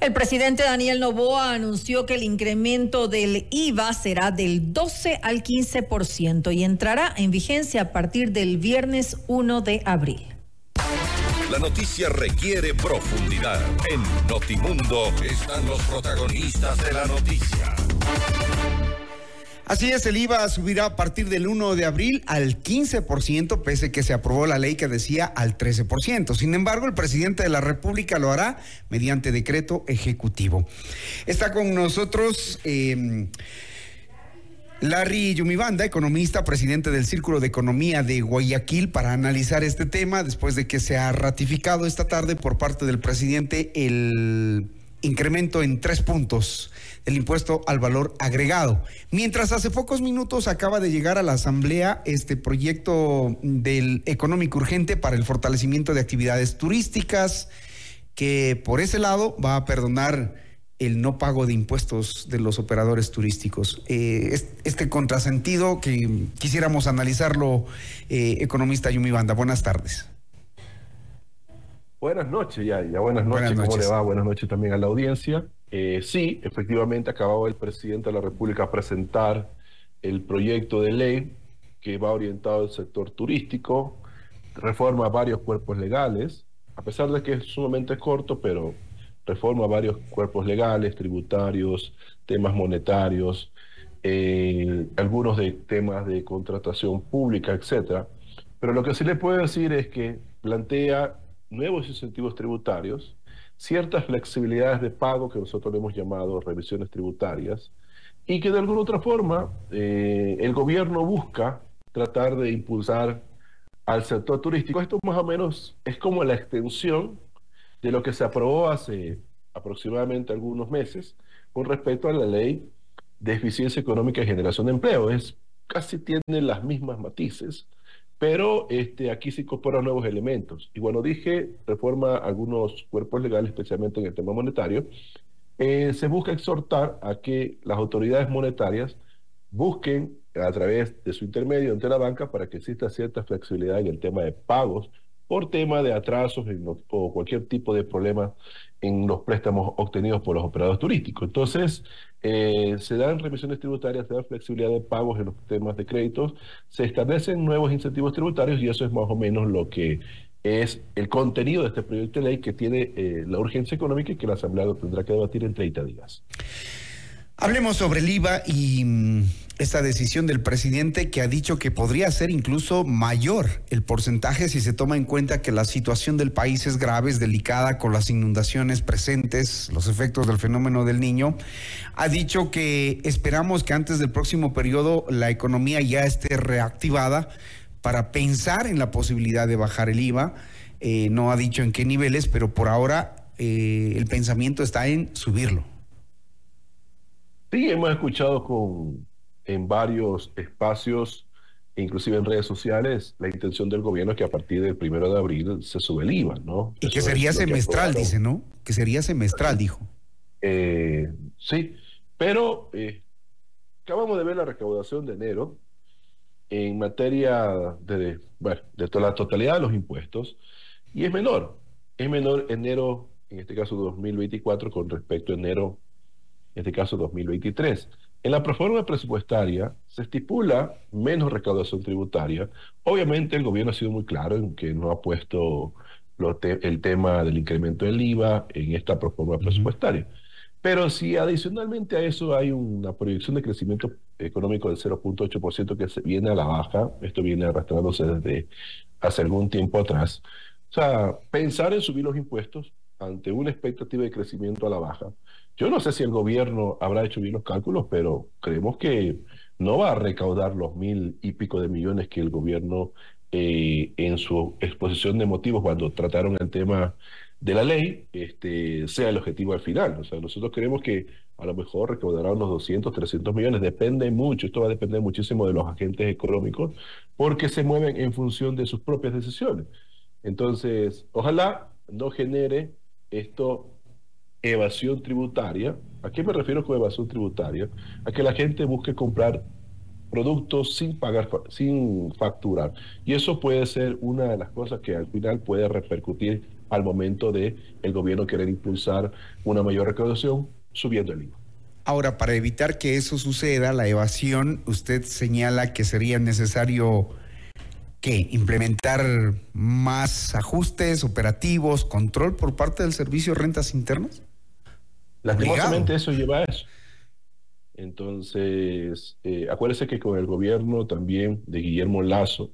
El presidente Daniel Novoa anunció que el incremento del IVA será del 12 al 15% y entrará en vigencia a partir del viernes 1 de abril. La noticia requiere profundidad. En Notimundo están los protagonistas de la noticia. Así es, el IVA subirá a partir del 1 de abril al 15%, pese que se aprobó la ley que decía al 13%. Sin embargo, el presidente de la República lo hará mediante decreto ejecutivo. Está con nosotros... Eh, Larry Yumibanda, economista, presidente del Círculo de Economía de Guayaquil, para analizar este tema después de que se ha ratificado esta tarde por parte del presidente el incremento en tres puntos del impuesto al valor agregado. Mientras hace pocos minutos acaba de llegar a la Asamblea este proyecto del económico urgente para el fortalecimiento de actividades turísticas, que por ese lado va a perdonar el no pago de impuestos de los operadores turísticos. Eh, este contrasentido que quisiéramos analizarlo, eh, economista Yumi Banda. Buenas tardes. Buenas noches, ya, ya buenas noches. ¿Cómo le va? Buenas noches también a la audiencia. Eh, sí, efectivamente acababa el presidente de la República presentar el proyecto de ley que va orientado al sector turístico, reforma varios cuerpos legales, a pesar de que es sumamente corto, pero reforma varios cuerpos legales, tributarios, temas monetarios, eh, algunos de temas de contratación pública, etcétera. Pero lo que sí le puedo decir es que plantea nuevos incentivos tributarios, ciertas flexibilidades de pago que nosotros hemos llamado revisiones tributarias, y que de alguna otra forma eh, el gobierno busca tratar de impulsar al sector turístico. Esto más o menos es como la extensión de lo que se aprobó hace aproximadamente algunos meses con respecto a la ley de eficiencia económica y generación de empleo. Es, casi tiene las mismas matices, pero este, aquí se incorporan nuevos elementos. Y bueno, dije, reforma algunos cuerpos legales, especialmente en el tema monetario. Eh, se busca exhortar a que las autoridades monetarias busquen a través de su intermedio ante la banca para que exista cierta flexibilidad en el tema de pagos por tema de atrasos o cualquier tipo de problema en los préstamos obtenidos por los operadores turísticos. Entonces, eh, se dan remisiones tributarias, se da flexibilidad de pagos en los temas de créditos, se establecen nuevos incentivos tributarios y eso es más o menos lo que es el contenido de este proyecto de ley que tiene eh, la urgencia económica y que la Asamblea tendrá que debatir en 30 días. Hablemos sobre el IVA y mm, esta decisión del presidente que ha dicho que podría ser incluso mayor el porcentaje si se toma en cuenta que la situación del país es grave, es delicada con las inundaciones presentes, los efectos del fenómeno del niño. Ha dicho que esperamos que antes del próximo periodo la economía ya esté reactivada para pensar en la posibilidad de bajar el IVA. Eh, no ha dicho en qué niveles, pero por ahora eh, el pensamiento está en subirlo. Sí, hemos escuchado con, en varios espacios, inclusive en redes sociales, la intención del gobierno es que a partir del primero de abril se sube el IVA, ¿no? Y que sería semestral, dice, ¿no? Que sería semestral, dijo. Eh, sí, pero eh, acabamos de ver la recaudación de enero en materia de, bueno, de toda la totalidad de los impuestos y es menor. Es menor enero, en este caso 2024, con respecto a enero en este caso 2023. En la proforma presupuestaria se estipula menos recaudación tributaria. Obviamente el gobierno ha sido muy claro en que no ha puesto el tema del incremento del IVA en esta proforma presupuestaria. Pero si adicionalmente a eso hay una proyección de crecimiento económico del 0.8% que se viene a la baja, esto viene arrastrándose desde hace algún tiempo atrás. O sea, pensar en subir los impuestos ante una expectativa de crecimiento a la baja, yo no sé si el gobierno habrá hecho bien los cálculos, pero creemos que no va a recaudar los mil y pico de millones que el gobierno eh, en su exposición de motivos cuando trataron el tema de la ley este, sea el objetivo al final. O sea, nosotros creemos que a lo mejor recaudará unos 200, 300 millones. Depende mucho, esto va a depender muchísimo de los agentes económicos porque se mueven en función de sus propias decisiones. Entonces, ojalá no genere esto evasión tributaria. ¿A qué me refiero con evasión tributaria? A que la gente busque comprar productos sin pagar, sin facturar. Y eso puede ser una de las cosas que al final puede repercutir al momento de el gobierno querer impulsar una mayor recaudación subiendo el IVA. Ahora, para evitar que eso suceda, la evasión, usted señala que sería necesario que implementar más ajustes operativos, control por parte del servicio de rentas internas. Lastimosamente eso lleva a eso. Entonces, eh, acuérdese que con el gobierno también de Guillermo Lazo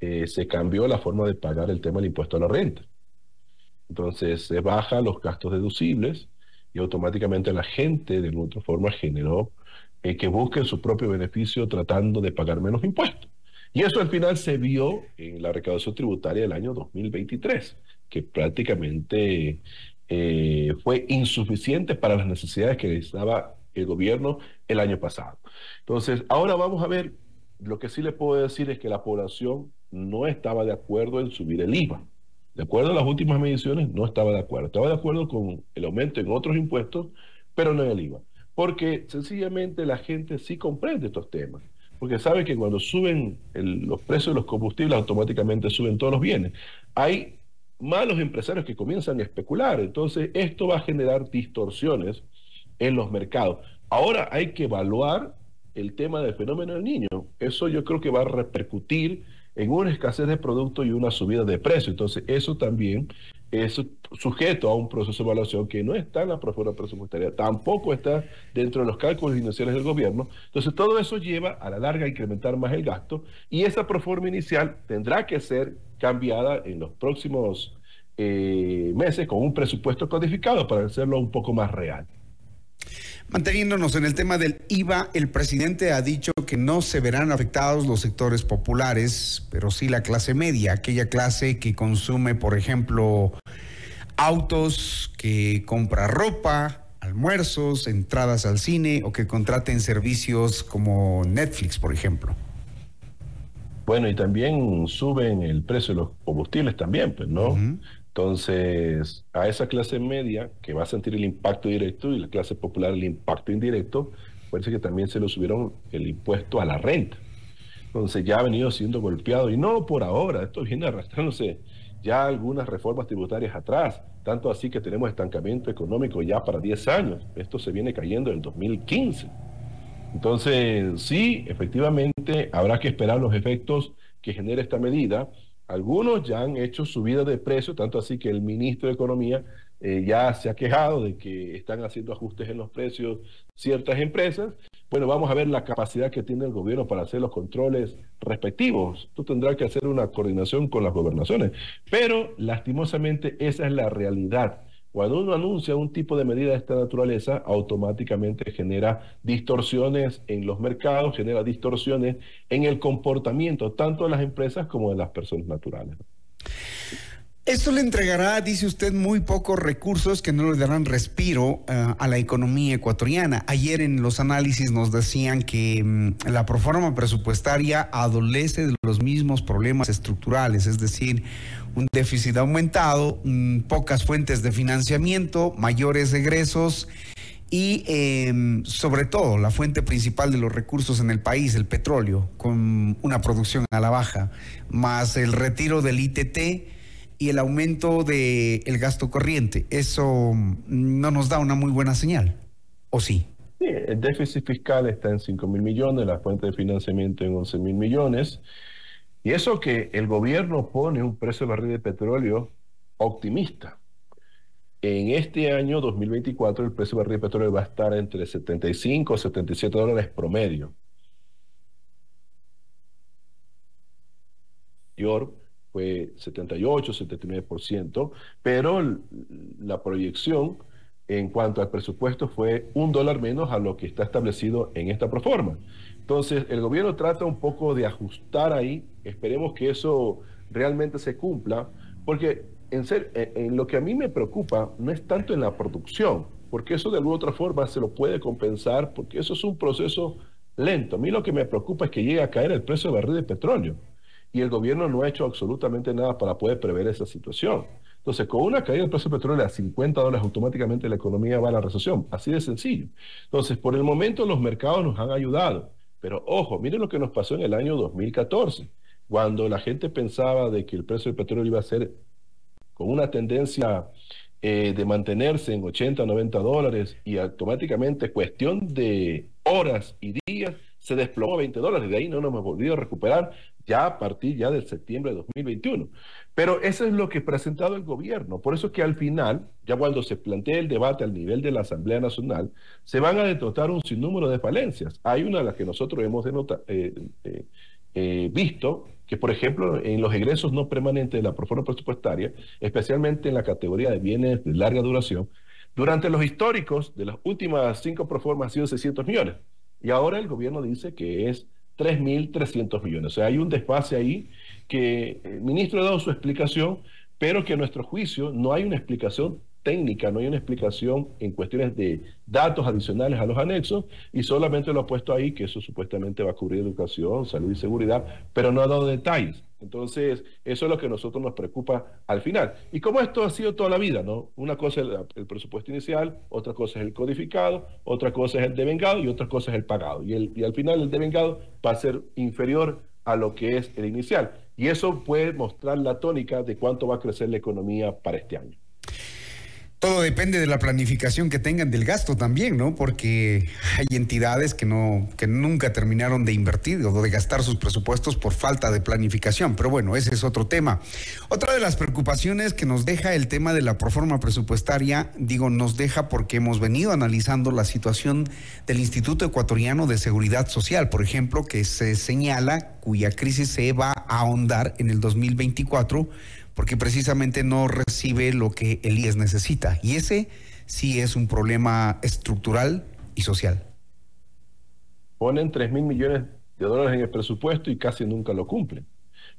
eh, se cambió la forma de pagar el tema del impuesto a la renta. Entonces, se bajan los gastos deducibles y automáticamente la gente de otra forma generó eh, que busquen su propio beneficio tratando de pagar menos impuestos. Y eso al final se vio en la recaudación tributaria del año 2023, que prácticamente eh, fue insuficiente para las necesidades que necesitaba el gobierno el año pasado. Entonces, ahora vamos a ver, lo que sí le puedo decir es que la población no estaba de acuerdo en subir el IVA. De acuerdo a las últimas mediciones, no estaba de acuerdo. Estaba de acuerdo con el aumento en otros impuestos, pero no en el IVA. Porque sencillamente la gente sí comprende estos temas. Porque sabe que cuando suben los precios de los combustibles, automáticamente suben todos los bienes. Hay malos empresarios que comienzan a especular. Entonces, esto va a generar distorsiones en los mercados. Ahora hay que evaluar el tema del fenómeno del niño. Eso yo creo que va a repercutir en una escasez de productos y una subida de precio. Entonces, eso también es sujeto a un proceso de evaluación que no está en la proforma presupuestaria, tampoco está dentro de los cálculos iniciales del gobierno. Entonces, todo eso lleva a la larga a incrementar más el gasto y esa proforma inicial tendrá que ser cambiada en los próximos eh, meses con un presupuesto codificado para hacerlo un poco más real. Manteniéndonos en el tema del IVA, el presidente ha dicho que no se verán afectados los sectores populares, pero sí la clase media, aquella clase que consume, por ejemplo, autos, que compra ropa, almuerzos, entradas al cine o que contraten servicios como Netflix, por ejemplo. Bueno, y también suben el precio de los combustibles también, pues, ¿no? Entonces, a esa clase media que va a sentir el impacto directo y la clase popular el impacto indirecto, parece que también se lo subieron el impuesto a la renta. Entonces ya ha venido siendo golpeado y no por ahora, esto viene arrastrándose ya algunas reformas tributarias atrás, tanto así que tenemos estancamiento económico ya para 10 años. Esto se viene cayendo en el 2015. Entonces, sí, efectivamente, habrá que esperar los efectos que genere esta medida algunos ya han hecho subida de precio, tanto así que el ministro de Economía eh, ya se ha quejado de que están haciendo ajustes en los precios ciertas empresas. Bueno, vamos a ver la capacidad que tiene el gobierno para hacer los controles respectivos. Tú tendrás que hacer una coordinación con las gobernaciones. Pero lastimosamente esa es la realidad. Cuando uno anuncia un tipo de medida de esta naturaleza, automáticamente genera distorsiones en los mercados, genera distorsiones en el comportamiento tanto de las empresas como de las personas naturales. Esto le entregará, dice usted, muy pocos recursos que no le darán respiro eh, a la economía ecuatoriana. Ayer en los análisis nos decían que mm, la proforma presupuestaria adolece de los mismos problemas estructurales, es decir, un déficit aumentado, mm, pocas fuentes de financiamiento, mayores egresos y em, sobre todo la fuente principal de los recursos en el país, el petróleo, con una producción a la baja, más el retiro del ITT y el aumento del el gasto corriente. Eso mm, no nos da una muy buena señal, ¿o sí? Sí, el déficit fiscal está en 5 mil millones, la fuente de financiamiento en 11 mil millones. Y eso que el gobierno pone un precio de barril de petróleo optimista. En este año 2024 el precio de barril de petróleo va a estar entre 75 y 77 dólares promedio. Fue 78, 79%, pero la proyección en cuanto al presupuesto fue un dólar menos a lo que está establecido en esta proforma. Entonces, el gobierno trata un poco de ajustar ahí, esperemos que eso realmente se cumpla, porque en, ser, en lo que a mí me preocupa no es tanto en la producción, porque eso de alguna otra forma se lo puede compensar, porque eso es un proceso lento. A mí lo que me preocupa es que llegue a caer el precio de barril de petróleo y el gobierno no ha hecho absolutamente nada para poder prever esa situación. Entonces, con una caída del precio del petróleo a 50 dólares, automáticamente la economía va a la recesión. Así de sencillo. Entonces, por el momento los mercados nos han ayudado. Pero ojo, miren lo que nos pasó en el año 2014, cuando la gente pensaba de que el precio del petróleo iba a ser con una tendencia eh, de mantenerse en 80, 90 dólares y automáticamente cuestión de horas y días se desplomó a 20 dólares. De ahí no nos hemos volvido a recuperar ya a partir ya del septiembre de 2021. Pero eso es lo que ha presentado el gobierno. Por eso que al final, ya cuando se plantea el debate al nivel de la Asamblea Nacional, se van a denotar un sinnúmero de falencias. Hay una de las que nosotros hemos eh, eh, visto, que por ejemplo en los egresos no permanentes de la proforma presupuestaria, especialmente en la categoría de bienes de larga duración, durante los históricos de las últimas cinco proformas han sido 600 millones. Y ahora el gobierno dice que es 3.300 millones. O sea, hay un desfase ahí que el ministro ha dado su explicación, pero que a nuestro juicio no hay una explicación técnica, no hay una explicación en cuestiones de datos adicionales a los anexos y solamente lo ha puesto ahí que eso supuestamente va a cubrir educación, salud y seguridad, pero no ha dado detalles. Entonces, eso es lo que a nosotros nos preocupa al final. Y como esto ha sido toda la vida, ¿no? Una cosa es el, presupuesto inicial, otra cosa es el codificado, otra cosa es el devengado y otra cosa es el pagado. Y, el, y al final el devengado va a ser inferior a lo que es el inicial. Y eso puede mostrar la tónica de cuánto va a crecer la economía para este año. Todo depende de la planificación que tengan del gasto también, ¿no? Porque hay entidades que no, que nunca terminaron de invertir o de gastar sus presupuestos por falta de planificación. Pero bueno, ese es otro tema. Otra de las preocupaciones que nos deja el tema de la proforma presupuestaria, digo, nos deja porque hemos venido analizando la situación del Instituto Ecuatoriano de Seguridad Social, por ejemplo, que se señala cuya crisis se va a ahondar en el 2024 porque precisamente no recibe lo que el IES necesita. Y ese sí es un problema estructural y social. Ponen 3 mil millones de dólares en el presupuesto y casi nunca lo cumplen.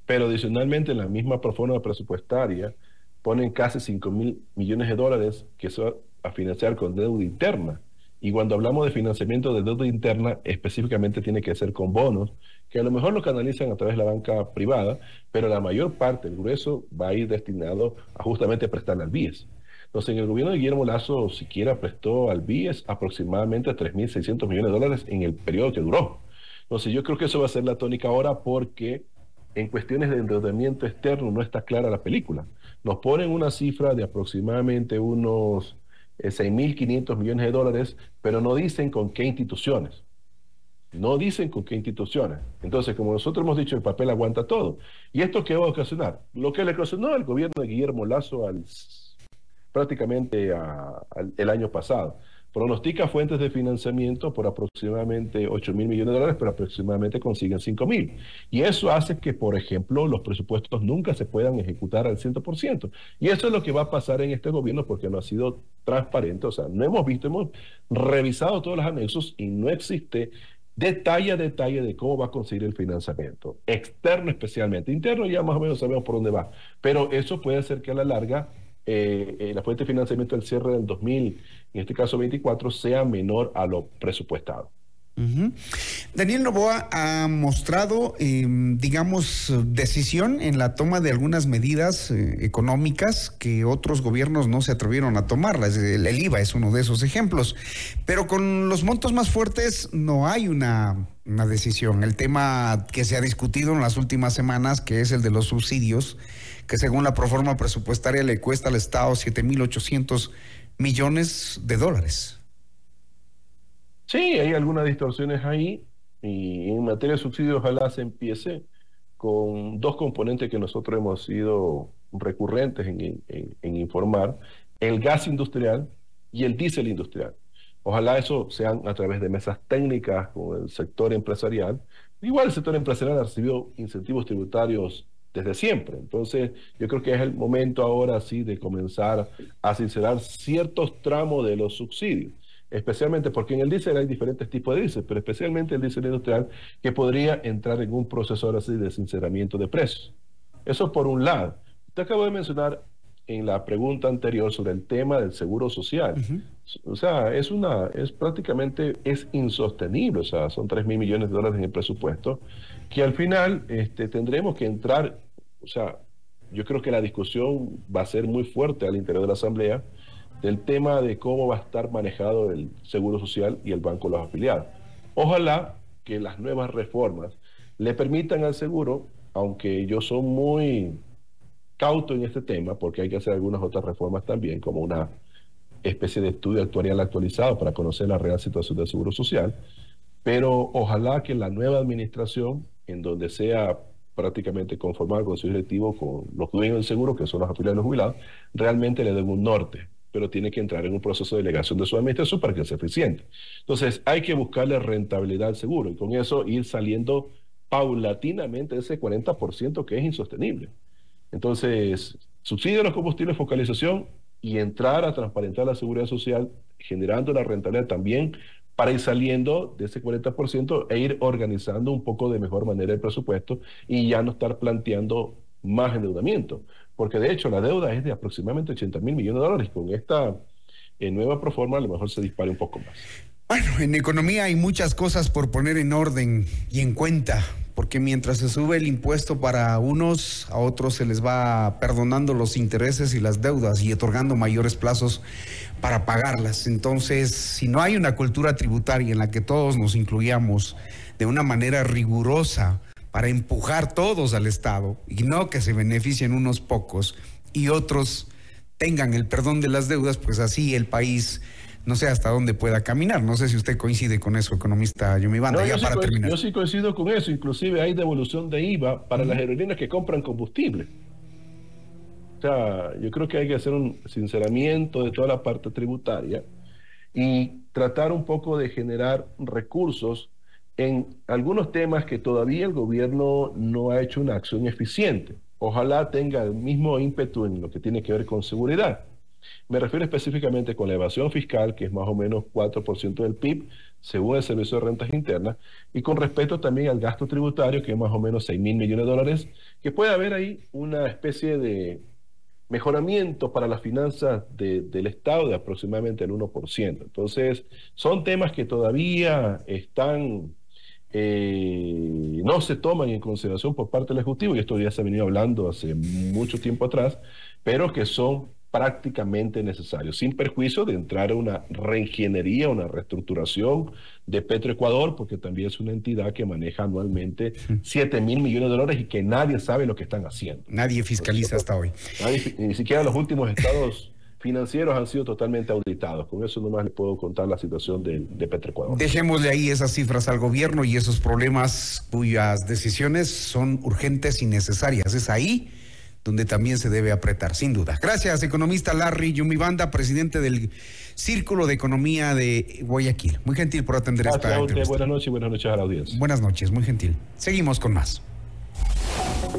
Pero adicionalmente en la misma proforma presupuestaria ponen casi 5 mil millones de dólares que va a financiar con deuda interna. Y cuando hablamos de financiamiento de deuda interna, específicamente tiene que ser con bonos que a lo mejor lo canalizan a través de la banca privada, pero la mayor parte, el grueso, va a ir destinado a justamente prestarle al BIES. Entonces, en el gobierno de Guillermo Lazo siquiera prestó al BIES aproximadamente 3.600 millones de dólares en el periodo que duró. Entonces, yo creo que eso va a ser la tónica ahora porque en cuestiones de endeudamiento externo no está clara la película. Nos ponen una cifra de aproximadamente unos 6.500 eh, millones de dólares, pero no dicen con qué instituciones. No dicen con qué instituciones. Entonces, como nosotros hemos dicho, el papel aguanta todo. ¿Y esto qué va a ocasionar? Lo que le ocasionó al gobierno de Guillermo Lazo al, prácticamente el año pasado. Pronostica fuentes de financiamiento por aproximadamente 8 mil millones de dólares, pero aproximadamente consiguen 5 mil. Y eso hace que, por ejemplo, los presupuestos nunca se puedan ejecutar al 100%. Y eso es lo que va a pasar en este gobierno porque no ha sido transparente. O sea, no hemos visto, hemos revisado todos los anexos y no existe detalle a detalle de cómo va a conseguir el financiamiento, externo especialmente, interno ya más o menos sabemos por dónde va, pero eso puede hacer que a la larga eh, eh, la fuente de financiamiento del cierre del 2000, en este caso 24, sea menor a lo presupuestado. Daniel Novoa ha mostrado, em, digamos, decisión en la toma de algunas medidas eh, económicas que otros gobiernos no se atrevieron a tomarlas. El, el, IVA es uno de esos ejemplos. Pero con los montos más fuertes no hay una, una decisión. El tema que se ha discutido en las últimas semanas, que es el de los subsidios, que según la proforma presupuestaria le cuesta al Estado 7.800 millones de dólares. Sí, hay algunas distorsiones ahí y en materia de subsidios ojalá se empiece con dos componentes que nosotros hemos sido recurrentes en, informar, el gas industrial y el diésel industrial. Ojalá eso sean a través de mesas técnicas con el sector empresarial. Igual el sector empresarial ha recibido incentivos tributarios desde siempre. Entonces, yo creo que es el momento ahora sí de comenzar a sincerar ciertos tramos de los subsidios especialmente porque en el diésel hay diferentes tipos de diésel, pero especialmente el diésel industrial que podría entrar en un proceso así de sinceramiento de precios. Eso por un lado. Usted acabo de mencionar en la pregunta anterior sobre el tema del seguro social. O sea, es una, es prácticamente, es insostenible. O sea, son 3 mil millones de dólares en el presupuesto, que al final este, tendremos que entrar, o sea, yo creo que la discusión va a ser muy fuerte al interior de la Asamblea, del tema de cómo va a estar manejado el Seguro Social y el Banco de los Afiliados. Ojalá que las nuevas reformas le permitan al seguro, aunque yo soy muy cauto en este tema porque hay que hacer algunas otras reformas también, como una especie de estudio actuarial actualizado para conocer la real situación del Seguro Social. Pero ojalá que la nueva administración, en donde sea prácticamente conformado el Consejo Directivo con los dueños del seguro, que son los afiliados de los jubilados, realmente le den un norte, pero tiene que entrar en un proceso de delegación de su administración para que sea eficiente. Entonces, hay que buscarle rentabilidad al seguro y con eso ir saliendo paulatinamente de ese 40% que es insostenible. Entonces, subsidio a los combustibles, focalización y entrar a transparentar la seguridad social, generando la rentabilidad también para ir saliendo de ese 40% e ir organizando un poco de mejor manera el presupuesto y ya no estar planteando más endeudamiento. Porque de hecho la deuda es de aproximadamente 80 mil millones de dólares. Con esta eh, nueva proforma a lo mejor se dispare un poco más. Bueno, en economía hay muchas cosas por poner en orden y en cuenta, porque mientras se sube el impuesto para unos, a otros se les va perdonando los intereses y las deudas y otorgando mayores plazos para pagarlas. Entonces, si no hay una cultura tributaria en la que todos nos incluyamos de una manera rigurosa para empujar todos al Estado y no que se beneficien unos pocos y otros tengan el perdón de las deudas, pues así el país no sé hasta dónde pueda caminar. No sé si usted coincide con eso, economista Yumibanda, no, ya para terminar. Yo sí coincido con eso, inclusive hay devolución de IVA para las aerolíneas que compran combustible. O sea, yo creo que hay que hacer un sinceramiento de toda la parte tributaria y tratar un poco de generar recursos en algunos temas que todavía el gobierno no ha hecho una acción eficiente. Ojalá tenga el mismo ímpetu en lo que tiene que ver con seguridad. Me refiero específicamente con la evasión fiscal, que es más o menos 4% del PIB, según el Servicio de Rentas Internas, y con respecto también al gasto tributario, que es más o menos 6 mil millones de dólares, que puede haber ahí una especie de mejoramiento para las finanzas del Estado de aproximadamente el 1%. Entonces, son temas que todavía están, eh, no se toman en consideración por parte del Ejecutivo, y esto ya se ha venido hablando hace mucho tiempo atrás, pero que son prácticamente necesario, sin perjuicio de entrar a una reingeniería, una reestructuración de Petroecuador, porque también es una entidad que maneja anualmente 7 mil millones de dólares y que nadie sabe lo que están haciendo. Nadie fiscaliza hasta hoy. ni siquiera los últimos estados financieros han sido totalmente auditados. Con eso nomás le puedo contar la situación de, de Petroecuador. Dejémosle ahí esas cifras al gobierno y esos problemas cuyas decisiones son urgentes y necesarias. Es ahí donde también se debe apretar, sin duda. Gracias, economista Larry Yumibanda, presidente del Círculo de Economía de Guayaquil. Muy gentil por atender esta entrevista. Buenas noches y buenas noches a la audiencia. Buenas noches, muy gentil. Seguimos con más.